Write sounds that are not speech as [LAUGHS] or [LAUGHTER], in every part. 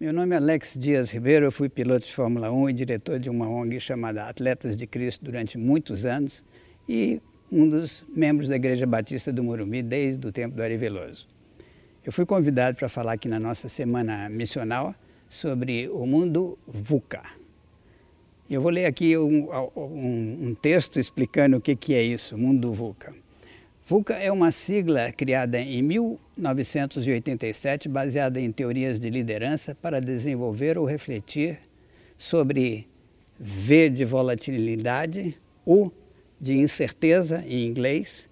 Meu nome é Alex Dias Ribeiro, eu fui piloto de Fórmula 1 e diretor de uma ONG chamada Atletas de Cristo durante muitos anos e um dos membros da Igreja Batista do Morumbi desde o tempo do Ari Veloso. Eu fui convidado para falar aqui na nossa semana missional sobre o mundo VUCA. Eu vou ler aqui um, um, um texto explicando o que, que é isso, o mundo VUCA. VUCA é uma sigla criada em 1987, baseada em teorias de liderança para desenvolver ou refletir sobre V de volatilidade, U de incerteza em inglês,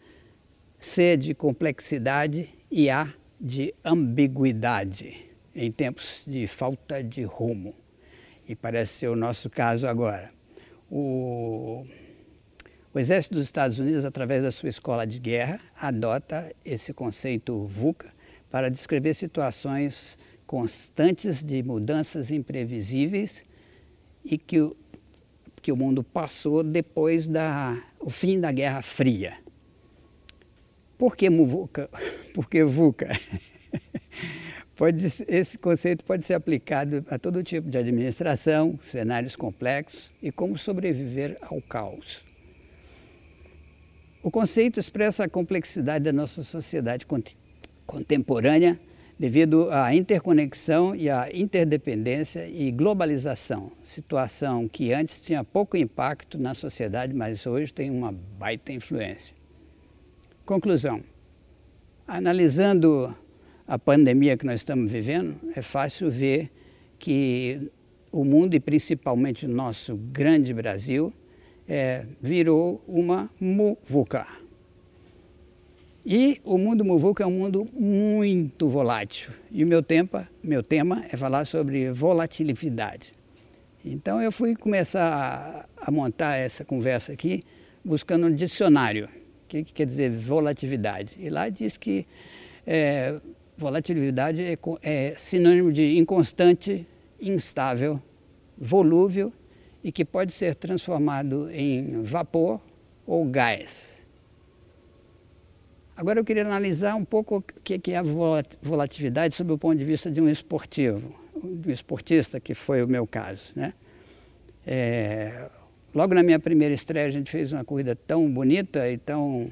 C de complexidade e A de ambiguidade em tempos de falta de rumo. E parece ser o nosso caso agora. O o Exército dos Estados Unidos, através da sua escola de guerra, adota esse conceito VUCA para descrever situações constantes de mudanças imprevisíveis e que o, que o mundo passou depois da o fim da Guerra Fria. Por que VUCA? [LAUGHS] Por que VUCA? [LAUGHS] Pode, esse conceito pode ser aplicado a todo tipo de administração, cenários complexos e como sobreviver ao caos. O conceito expressa a complexidade da nossa sociedade contemporânea devido à interconexão e à interdependência e globalização, situação que antes tinha pouco impacto na sociedade, mas hoje tem uma baita influência. Conclusão: analisando a pandemia que nós estamos vivendo, é fácil ver que o mundo e principalmente o nosso grande Brasil é, virou uma muvuca. E o mundo muvuca é um mundo muito volátil. E o meu, tempo, meu tema é falar sobre volatilidade. Então eu fui começar a, a montar essa conversa aqui buscando um dicionário. O que, que quer dizer volatilidade? E lá diz que é, volatilidade é, é sinônimo de inconstante, instável, volúvel e que pode ser transformado em vapor ou gás. Agora eu queria analisar um pouco o que é a volatilidade sob o ponto de vista de um esportivo, de um esportista, que foi o meu caso. Né? É, logo na minha primeira estreia a gente fez uma corrida tão bonita e tão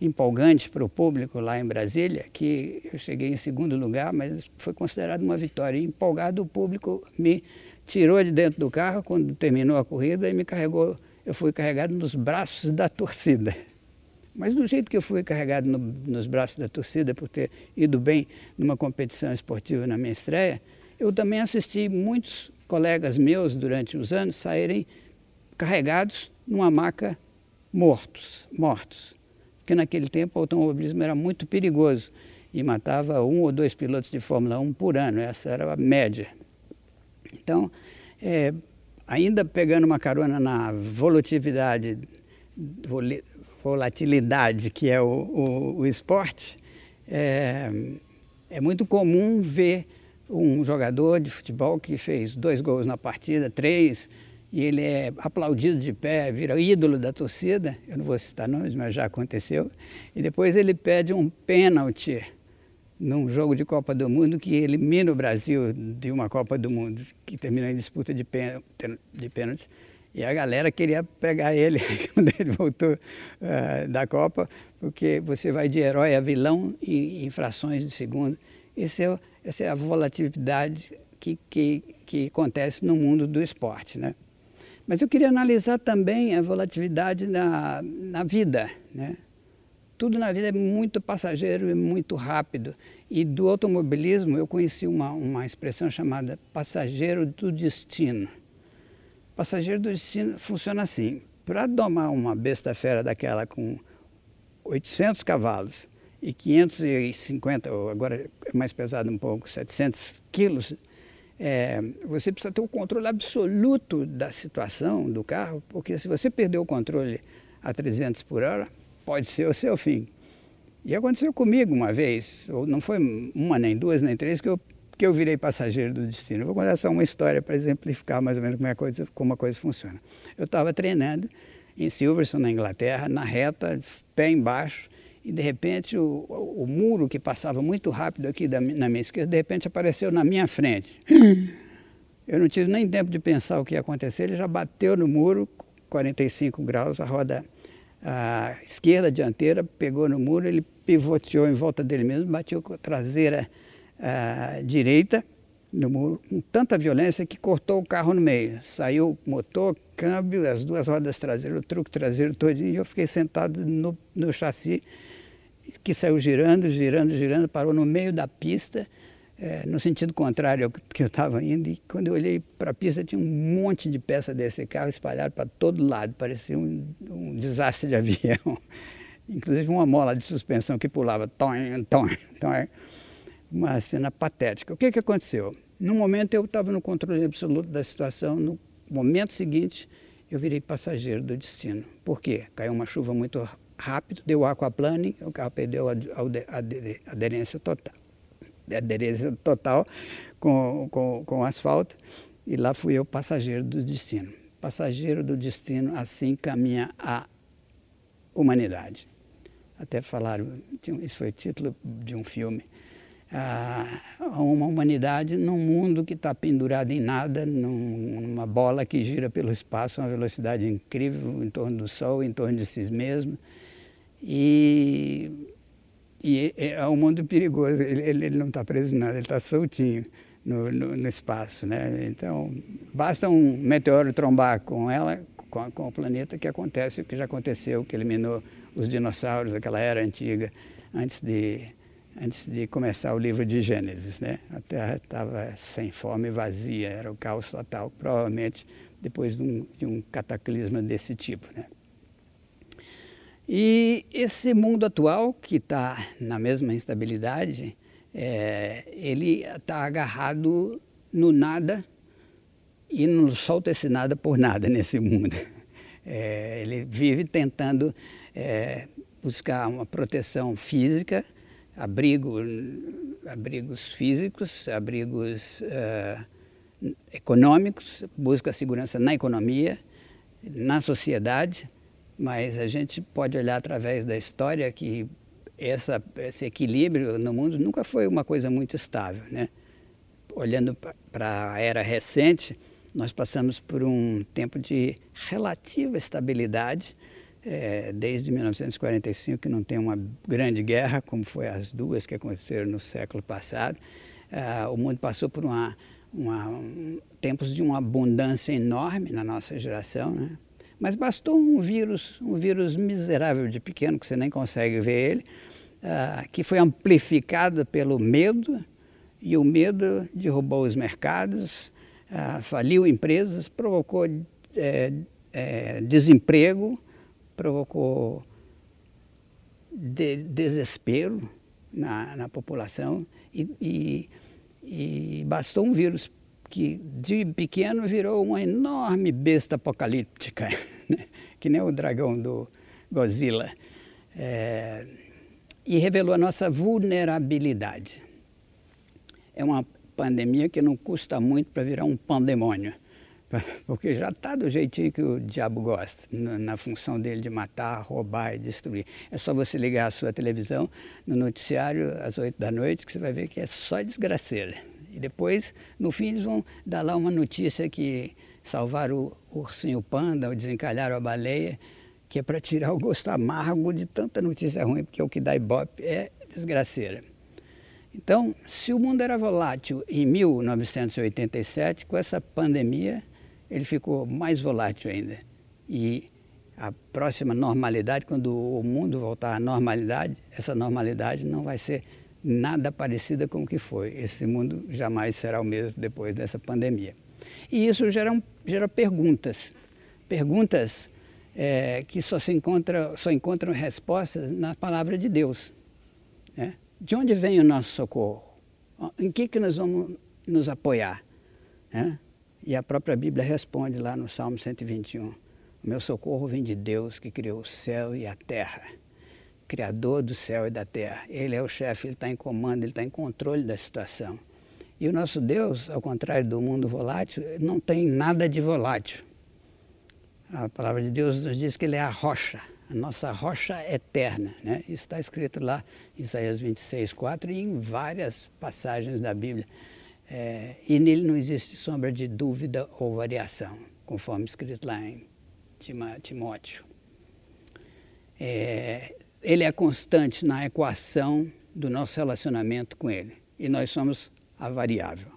empolgante para o público lá em Brasília que eu cheguei em segundo lugar, mas foi considerado uma vitória. E empolgado o público me tirou de dentro do carro quando terminou a corrida e me carregou. Eu fui carregado nos braços da torcida. Mas do jeito que eu fui carregado no, nos braços da torcida por ter ido bem numa competição esportiva na minha estreia, eu também assisti muitos colegas meus durante os anos saírem carregados numa maca mortos, mortos. Porque naquele tempo o automobilismo era muito perigoso e matava um ou dois pilotos de Fórmula 1 por ano, essa era a média. Então, é, ainda pegando uma carona na volatilidade, que é o, o, o esporte, é, é muito comum ver um jogador de futebol que fez dois gols na partida, três, e ele é aplaudido de pé, vira ídolo da torcida, eu não vou citar nomes, mas já aconteceu, e depois ele pede um pênalti num jogo de Copa do Mundo que elimina o Brasil de uma Copa do Mundo, que terminou em disputa de, de pênaltis. E a galera queria pegar ele [LAUGHS] quando ele voltou uh, da Copa, porque você vai de herói a vilão em, em frações de segundo. Esse é, essa é a volatilidade que, que, que acontece no mundo do esporte. Né? Mas eu queria analisar também a volatilidade na, na vida. Né? Tudo na vida é muito passageiro e muito rápido. E do automobilismo eu conheci uma, uma expressão chamada passageiro do destino. Passageiro do destino funciona assim. Para domar uma besta fera daquela com 800 cavalos e 550, ou agora é mais pesado um pouco, 700 quilos, é, você precisa ter o controle absoluto da situação do carro, porque se você perder o controle a 300 por hora, pode ser o seu fim. E aconteceu comigo uma vez, ou não foi uma, nem duas, nem três, que eu, que eu virei passageiro do destino. Eu vou contar só uma história para exemplificar mais ou menos como, é a coisa, como a coisa funciona. Eu estava treinando em Silverstone, na Inglaterra, na reta, pé embaixo, e de repente o, o, o muro que passava muito rápido aqui da, na minha esquerda, de repente apareceu na minha frente. [LAUGHS] Eu não tive nem tempo de pensar o que ia acontecer, ele já bateu no muro, 45 graus, a roda a esquerda dianteira pegou no muro, ele pivoteou em volta dele mesmo, bateu com a traseira a direita no muro com tanta violência que cortou o carro no meio. Saiu motor, câmbio, as duas rodas traseiras, o truque traseiro todinho, e eu fiquei sentado no, no chassi que saiu girando, girando, girando, parou no meio da pista, é, no sentido contrário ao que eu estava indo, e quando eu olhei para a pista tinha um monte de peças desse carro espalhado para todo lado, parecia um, um, desastre de avião. [LAUGHS] Inclusive uma mola de suspensão que pulava, tom, tom, tom. Uma cena patética. O que, que aconteceu? No momento eu estava no controle absoluto da situação, no momento seguinte eu virei passageiro do destino. Por quê? Caiu uma chuva muito rápido, deu aquaplaning, o carro perdeu a, a, a aderência total, aderência total com, com, com asfalto e lá fui eu passageiro do destino. Passageiro do destino, assim caminha a humanidade. Até falaram, isso foi o título de um filme, uma humanidade num mundo que está pendurado em nada, numa bola que gira pelo espaço a uma velocidade incrível em torno do Sol, em torno de si mesmo. E, e é, um mundo perigoso, ele, ele não está preso nada, ele está soltinho no, no, no, espaço. Né? Então, basta um meteoro trombar com ela, com, com o planeta, que acontece o que já aconteceu, que eliminou os dinossauros, aquela era antiga, antes de antes de começar o livro de Gênesis. Né? A terra estava sem fome, vazia, era o caos total, provavelmente depois de um, de um cataclisma desse tipo. Né? E esse mundo atual, que está na mesma instabilidade, é, ele está agarrado no nada e não solta esse nada por nada [LAUGHS] nesse mundo. É, ele vive tentando é, buscar uma proteção física, abrigo, abrigos físicos, abrigos uh, econômicos, busca segurança na economia, na sociedade, mas a gente pode olhar através da história que essa, esse equilíbrio no mundo nunca foi uma coisa muito estável. Né? Olhando para a era recente, nós passamos por um tempo de relativa estabilidade, é, desde 1945 que não tem uma grande guerra, como foi as duas que aconteceram no século passado. É, o mundo passou por uma, uma, um, tempos de uma abundância enorme na nossa geração, né? Mas bastou um vírus, um vírus miserável de pequeno, que você nem consegue ver ele, uh, que foi amplificado pelo medo, e o medo derrubou os mercados, uh, faliu empresas, provocou é, é, desemprego, provocou de, desespero na, na população e, e, e, bastou um vírus que de pequeno virou uma enorme besta apocalíptica, [LAUGHS] né? que nem o dragão do Godzilla, é, e revelou a nossa vulnerabilidade. É uma pandemia que não custa muito para virar um pandemônio. [LAUGHS] porque já está do jeitinho que o diabo gosta, na função dele de matar, roubar e destruir. É só você ligar a sua televisão no noticiário às oito da noite que você vai ver que é só desgraceira. E depois, no fim, eles vão dar lá uma notícia que salvaram o ursinho panda, ou desencalharam a baleia, que é para tirar o gosto amargo de tanta notícia ruim, porque o que dá ibope é desgraceira. Então, se o mundo era volátil em 1987, com essa pandemia, ele ficou mais volátil ainda. E a próxima normalidade, quando o mundo voltar à normalidade, essa normalidade não vai ser nada parecida com o que foi. Esse mundo jamais será o mesmo depois dessa pandemia. E isso gera, gera perguntas, perguntas é, que só se encontra, só encontram respostas na palavra de Deus. Né? De onde vem o nosso socorro? Em que, que nós vamos nos apoiar? Né? E a própria Bíblia responde lá no Salmo 121. O meu socorro vem de Deus que criou o céu e a terra. Criador do céu e da terra. Ele é o chefe, ele está em comando, ele está em controle da situação. E o nosso Deus, ao contrário do mundo volátil, não tem nada de volátil. A palavra de Deus nos diz que ele é a rocha, a nossa rocha eterna. Né? Isso está escrito lá em Isaías 26, 4 e em várias passagens da Bíblia. É, e nele não existe sombra de dúvida ou variação, conforme escrito lá em Timóteo. É, ele é constante na equação do nosso relacionamento com ele e nós somos a variável.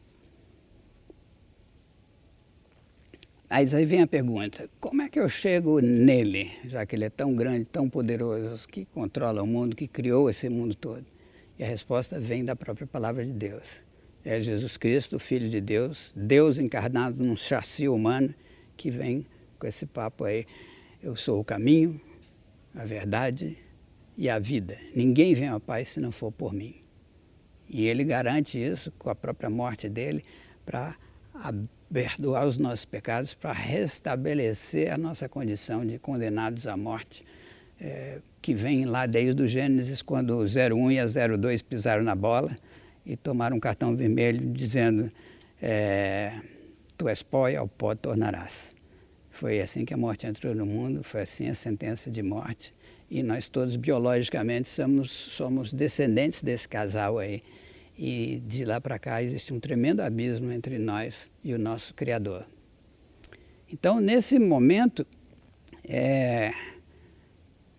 Aí vem a pergunta: como é que eu chego nele, já que ele é tão grande, tão poderoso, que controla o mundo, que criou esse mundo todo? E a resposta vem da própria palavra de Deus. É Jesus Cristo, Filho de Deus, Deus encarnado num chassi humano, que vem com esse papo aí. Eu sou o caminho, a verdade e a vida. Ninguém vem ao Pai se não for por mim. E ele garante isso com a própria morte dele para perdoar os nossos pecados, para restabelecer a nossa condição de condenados à morte, é, que vem lá desde o Gênesis, quando o 01 e a 02 pisaram na bola e tomaram um cartão vermelho dizendo: é, Tu és pó e ao pó tornarás. Foi assim que a morte entrou no mundo, foi assim a sentença de morte. E nós todos, biologicamente, somos, somos descendentes desse casal aí. E de lá para cá existe um tremendo abismo entre nós e o nosso Criador. Então, nesse momento, é,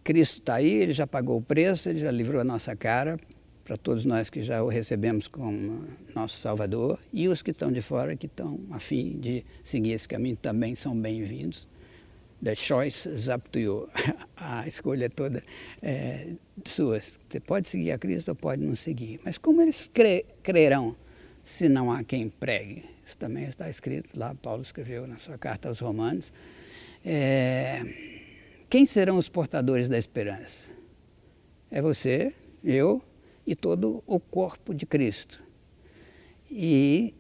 Cristo está aí, ele já pagou o preço, ele já livrou a nossa cara para todos nós que já o recebemos como nosso Salvador e os que estão de fora, que estão a fim de seguir esse caminho, também são bem-vindos. The choice is up to you. [LAUGHS] A escolha toda é sua. Você pode seguir a Cristo ou pode não seguir. Mas como eles cre crerão se não há quem pregue? Isso também está escrito lá, Paulo escreveu na sua carta aos Romanos. É, quem serão os portadores da esperança? É você, eu e todo o corpo de Cristo. E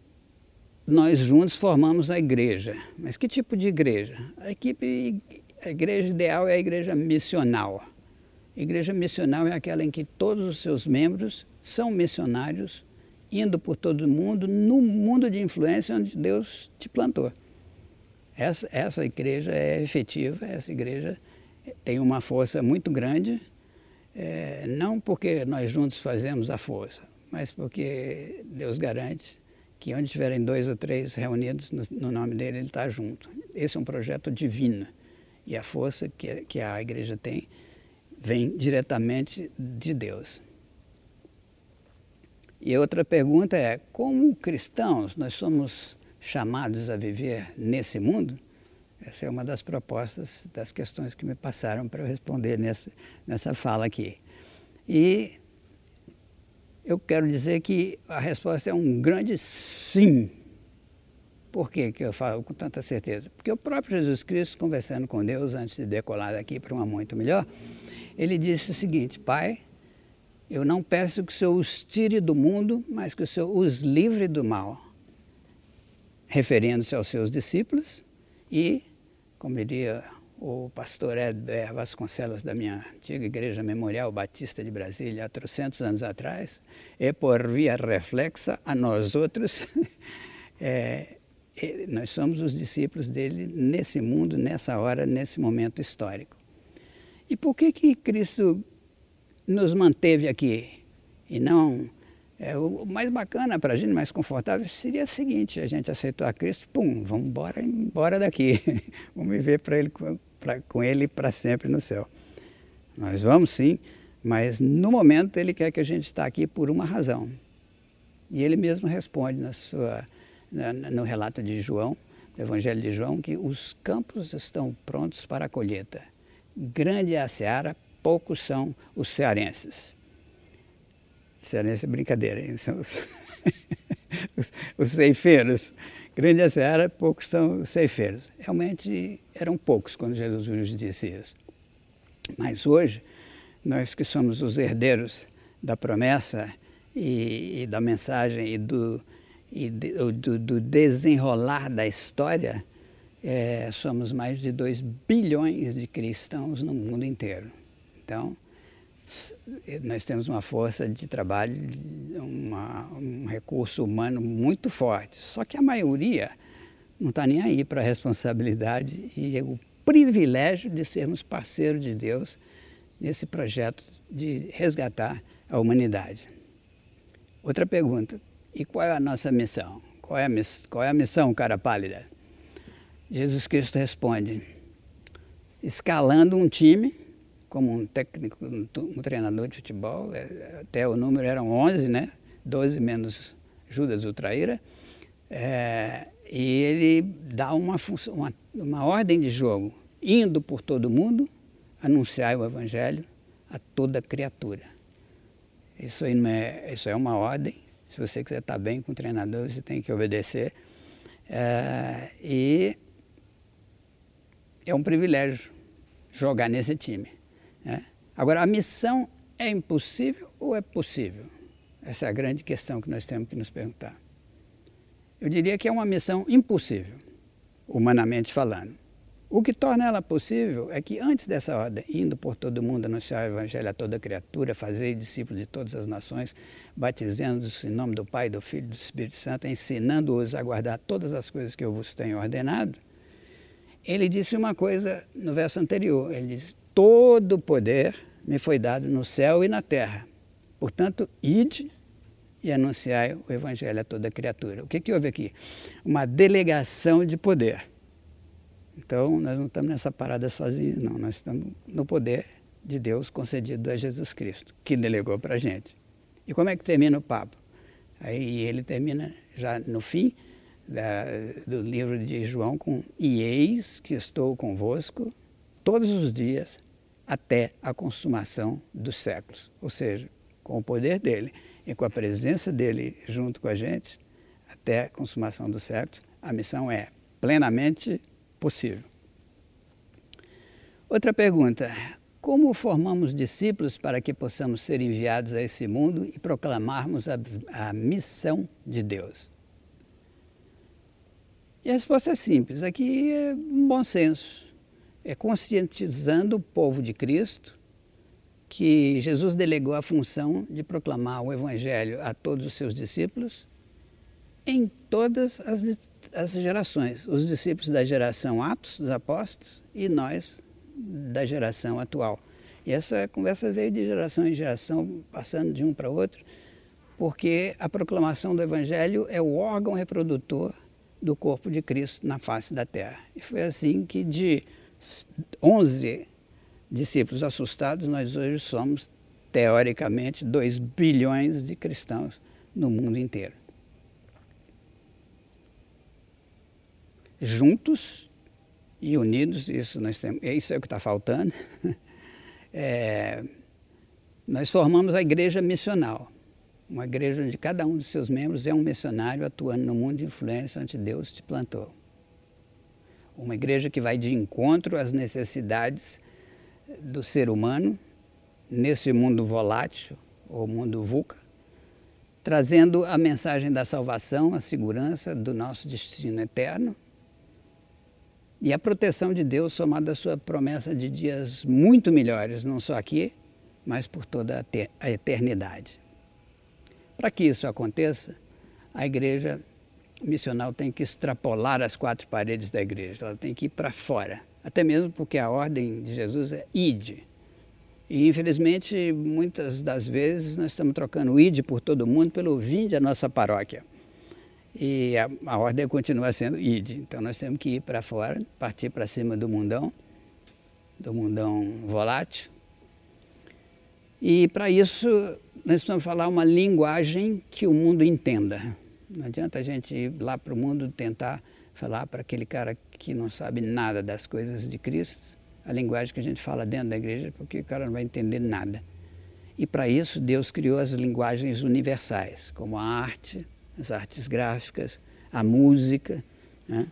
nós juntos formamos a igreja. Mas que tipo de igreja? A equipe, a igreja ideal é a igreja missional. A igreja missional é aquela em que todos os seus membros são missionários, indo por todo o mundo, no mundo de influência onde Deus te plantou. Essa, essa igreja é efetiva, essa igreja tem uma força muito grande, é, não porque nós juntos fazemos a força, mas porque Deus garante que onde tiverem dois ou três reunidos no, no nome dele, ele está junto. Esse é um projeto divino. E a força que, que a igreja tem vem diretamente de Deus. E outra pergunta é: como cristãos nós somos chamados a viver nesse mundo? Essa é uma das propostas, das questões que me passaram para eu responder nessa, nessa fala aqui. E eu quero dizer que a resposta é um grande sim. Por que, que eu falo com tanta certeza? Porque o próprio Jesus Cristo, conversando com Deus antes de decolar daqui para uma muito melhor, ele disse o seguinte: Pai, eu não peço que o Senhor os tire do mundo, mas que o Senhor os livre do mal. Referindo-se aos seus discípulos e, como diria o pastor Edber Vasconcelos, da minha antiga Igreja Memorial Batista de Brasília, há 300 anos atrás, e por via reflexa a nós outros, [LAUGHS] é, nós somos os discípulos dele nesse mundo, nessa hora, nesse momento histórico. E por que que Cristo nos manteve aqui e não é, o mais bacana para a gente, mais confortável, seria o seguinte: a gente aceitou a Cristo, pum, vamos embora, embora daqui, [LAUGHS] vamos viver para ele pra, com Ele para sempre no céu. Nós vamos sim, mas no momento Ele quer que a gente está aqui por uma razão. E Ele mesmo responde na sua, na, no relato de João, do Evangelho de João, que os campos estão prontos para a colheita. Grande é a seara, poucos são os cearenses. Cearense é brincadeira, hein? são os, [LAUGHS] os, os ceifeiros. Grande a seara, poucos são ceifeiros. Realmente eram poucos quando Jesus disse isso. Mas hoje, nós que somos os herdeiros da promessa e, e da mensagem e, do, e de, do, do, desenrolar da história, é, somos mais de 2 bilhões de cristãos no mundo inteiro. Então, nós temos uma força de trabalho, uma, um recurso humano muito forte. Só que a maioria não está nem aí para a responsabilidade e o privilégio de sermos parceiros de Deus nesse projeto de resgatar a humanidade. Outra pergunta: e qual é a nossa missão? Qual é a, miss qual é a missão, cara pálida? Jesus Cristo responde: escalando um time, como um técnico, um treinador de futebol, é, até o número eram 11, né? 12 menos Judas o traíra, é, e ele dá uma, uma, uma ordem de jogo, indo por todo mundo, anunciar o evangelho a toda criatura. Isso aí não é, isso é uma ordem. Se você quiser estar bem com o treinador, você tem que obedecer. É, e é um privilégio jogar nesse time. Né? Agora, a missão é impossível ou é possível? Essa é a grande questão que nós temos que nos perguntar. Eu diria que é uma missão impossível, humanamente falando. O que torna ela possível é que antes dessa ordem, indo por todo mundo anunciar o evangelho a toda criatura, fazer discípulos de todas as nações, batizando-os em nome do Pai, do Filho e do Espírito Santo, ensinando-os a guardar todas as coisas que eu vos tenho ordenado, ele disse uma coisa no verso anterior. Ele disse: Todo poder me foi dado no céu e na terra. Portanto, ide e anunciai o evangelho a toda criatura. O que, que houve aqui? Uma delegação de poder. Então, nós não estamos nessa parada sozinhos, não. Nós estamos no poder de Deus concedido a Jesus Cristo, que delegou para a gente. E como é que termina o papo? Aí ele termina já no fim da, do livro de João com E eis que estou convosco todos os dias até a consumação dos séculos. Ou seja, com o poder dele e com a presença dele junto com a gente, até a consumação dos séculos, a missão é plenamente possível. Outra pergunta: como formamos discípulos para que possamos ser enviados a esse mundo e proclamarmos a, a missão de Deus? E a resposta é simples: aqui é um bom senso. É conscientizando o povo de Cristo que Jesus delegou a função de proclamar o Evangelho a todos os seus discípulos em todas as, as gerações. Os discípulos da geração Atos dos Apóstolos e nós da geração atual. E essa conversa veio de geração em geração, passando de um para outro, porque a proclamação do Evangelho é o órgão reprodutor do corpo de Cristo na face da terra. E foi assim que de 11 discípulos assustados, nós hoje somos, teoricamente, 2 bilhões de cristãos no mundo inteiro. Juntos e unidos, isso, nós temos, isso é o que está faltando, [LAUGHS] é, nós formamos a igreja missional. Uma igreja onde cada um dos seus membros é um missionário atuando no mundo de influência onde Deus te plantou. Uma igreja que vai de encontro às necessidades do ser humano nesse mundo volátil, ou mundo VUCA, trazendo a mensagem da salvação, a segurança do nosso destino eterno e a proteção de Deus somada à sua promessa de dias muito melhores, não só aqui, mas por toda a eternidade. Para que isso aconteça, a igreja missional tem que extrapolar as quatro paredes da igreja, ela tem que ir para fora até mesmo porque a ordem de Jesus é ide. E infelizmente, muitas das vezes nós estamos trocando o ide por todo mundo pelo vinde à nossa paróquia. E a, a ordem continua sendo ide. Então nós temos que ir para fora, partir para cima do mundão, do mundão volátil. E para isso nós precisamos falar uma linguagem que o mundo entenda. Não adianta a gente ir lá para o mundo tentar falar para aquele cara que não sabe nada das coisas de Cristo, a linguagem que a gente fala dentro da igreja, porque o cara não vai entender nada. E para isso Deus criou as linguagens universais, como a arte, as artes gráficas, a música, né?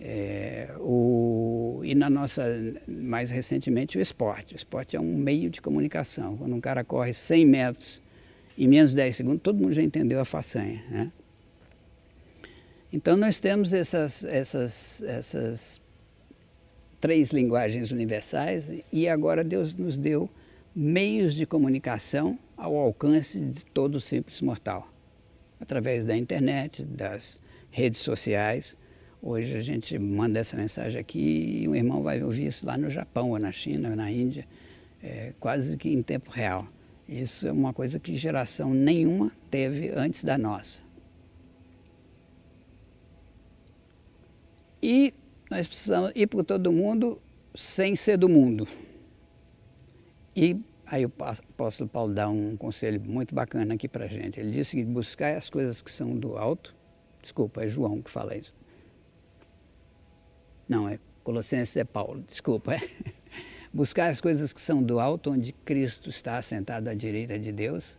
É, o, e na nossa, mais recentemente, o esporte. O esporte é um meio de comunicação. Quando um cara corre 100 metros em menos de 10 segundos, todo mundo já entendeu a façanha. Né? Então nós temos essas, essas, essas três linguagens universais e agora Deus nos deu meios de comunicação ao alcance de todo simples mortal, através da internet, das redes sociais, Hoje a gente manda essa mensagem aqui e o irmão vai ouvir isso lá no Japão, ou na China, ou na Índia, é, quase que em tempo real. Isso é uma coisa que geração nenhuma teve antes da nossa. E nós precisamos ir por todo mundo sem ser do mundo. E aí o apóstolo Paulo dá um conselho muito bacana aqui para a gente. Ele diz que buscar as coisas que são do alto. Desculpa, é João que fala isso. Não, é Colossenses é Paulo, desculpa. É. Buscar as coisas que são do alto, onde Cristo está assentado à direita de Deus.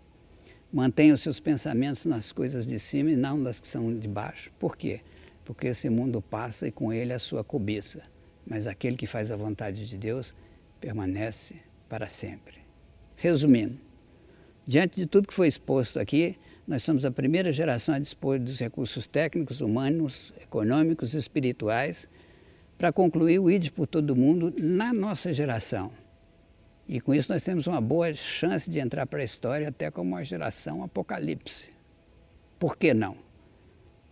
Mantenha os seus pensamentos nas coisas de cima e não nas que são de baixo. Por quê? Porque esse mundo passa e com ele a sua cobiça. Mas aquele que faz a vontade de Deus permanece para sempre. Resumindo, diante de tudo que foi exposto aqui, nós somos a primeira geração a dispor dos recursos técnicos, humanos, econômicos e espirituais para concluir o ID por todo mundo na nossa geração. E com isso nós temos uma boa chance de entrar para a história até como uma geração apocalipse. Por que não?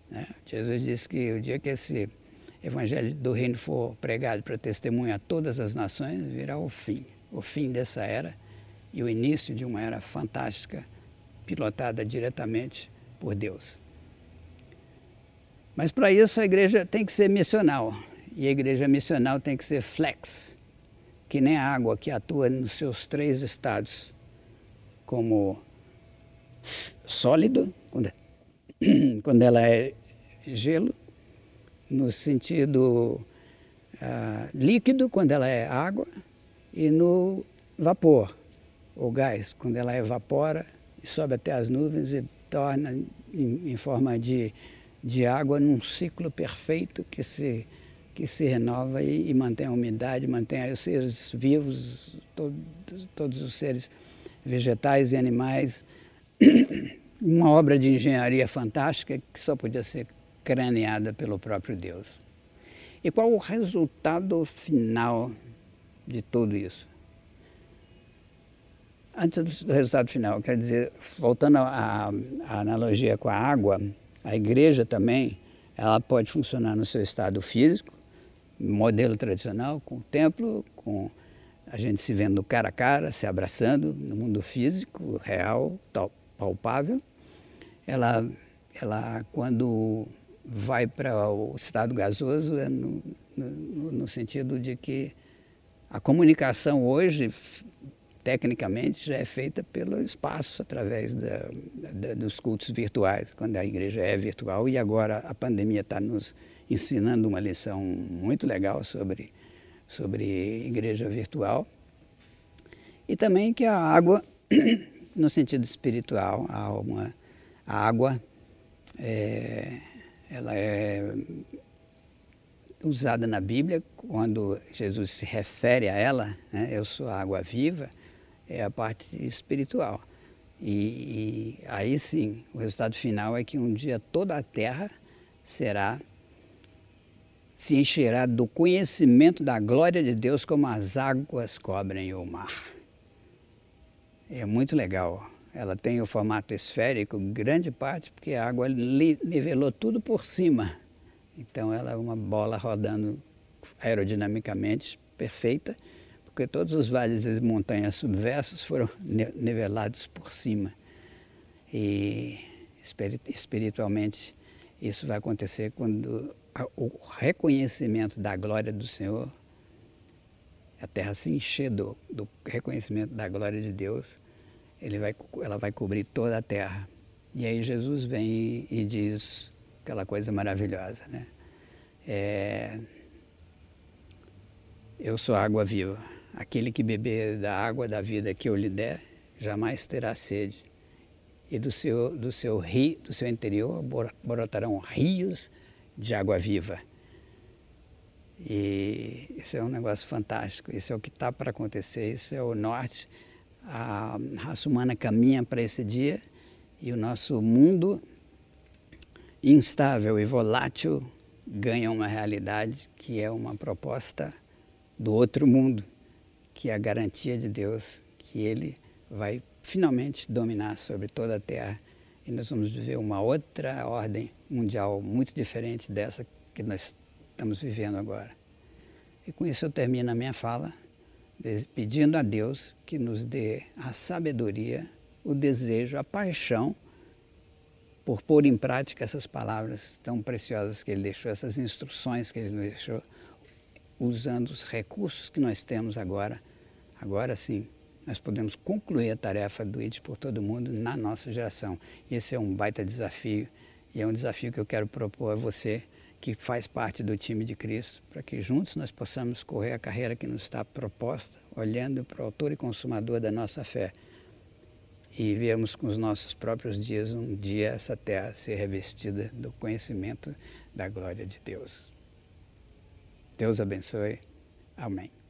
Né? Jesus disse que o dia que esse evangelho do reino for pregado para testemunha a todas as nações, virá o fim. O fim dessa era e o início de uma era fantástica, pilotada diretamente por Deus. Mas para isso a igreja tem que ser missional. E a igreja missional tem que ser flex, que nem a água que atua nos seus três estados, como sólido, quando, é, [CLEARS THROAT] ela é gelo, no sentido uh, líquido, quando ela é água, e no vapor, ou gás, quando ela evapora e sobe até as nuvens e torna em, em forma de, de água num ciclo perfeito que se que se renova e, e mantém a umidade, mantém os seres vivos, todos, os seres vegetais e animais. [COUGHS] Uma obra de engenharia fantástica que só podia ser craneada pelo próprio Deus. E qual o resultado final de tudo isso? Antes do resultado final, quer dizer, voltando à, à analogia com a água, a igreja também, ela pode funcionar no seu estado físico, modelo tradicional, com o templo, com a gente se vendo cara a cara, se abraçando no mundo físico, real, palpável. Ela, ela quando vai para o estado gasoso, é no, no, no sentido de que a comunicação hoje, tecnicamente, já é feita pelo espaço, através da, da, dos cultos virtuais, quando a igreja é virtual e agora a pandemia está nos ensinando uma lição muito legal sobre, sobre igreja virtual. E também que a água, [CLEARS THROAT] no sentido espiritual, a, alma, a água é, ela é usada na Bíblia quando Jesus se refere a ela, né, eu sou a água viva, é a parte espiritual. E, e, aí sim, o resultado final é que um dia toda a terra será se encherá do conhecimento da glória de Deus como as águas cobrem o mar. É muito legal. Ela tem o formato esférico, grande parte, porque a água nivelou tudo por cima. Então ela é uma bola rodando aerodinamicamente perfeita, porque todos os vales e montanhas subversos foram nivelados por cima. E espiritualmente isso vai acontecer quando o reconhecimento da glória do Senhor, a terra se encher do, do reconhecimento da glória de Deus, ele vai, ela vai cobrir toda a terra. E aí Jesus vem e, diz aquela coisa maravilhosa, né? É, eu sou água viva. Aquele que beber da água da vida que eu lhe der, jamais terá sede. E do seu, do seu rio, do seu interior brotarão rios de água viva. E isso é um negócio fantástico, isso é o que está para acontecer, isso é o norte. A raça humana caminha para esse dia e o nosso mundo instável e volátil ganha uma realidade que é uma proposta do outro mundo, que é a garantia de Deus que Ele vai finalmente dominar sobre toda a terra e nós vamos viver uma outra ordem mundial muito diferente dessa que nós estamos vivendo agora. E com isso eu termino a minha fala, pedindo a Deus que nos dê a sabedoria, o desejo, a paixão por pôr em prática essas palavras tão preciosas que Ele deixou, essas instruções que Ele nos deixou, usando os recursos que nós temos agora. Agora sim, nós podemos concluir a tarefa do ID por todo mundo na nossa geração. Esse é um baita desafio e é um desafio que eu quero propor a você que faz parte do time de Cristo, para que juntos nós possamos correr a carreira que nos está proposta, olhando para o autor e consumador da nossa fé e vemos com os nossos próprios dias um dia essa terra ser revestida do conhecimento da glória de Deus. Deus abençoe. Amém.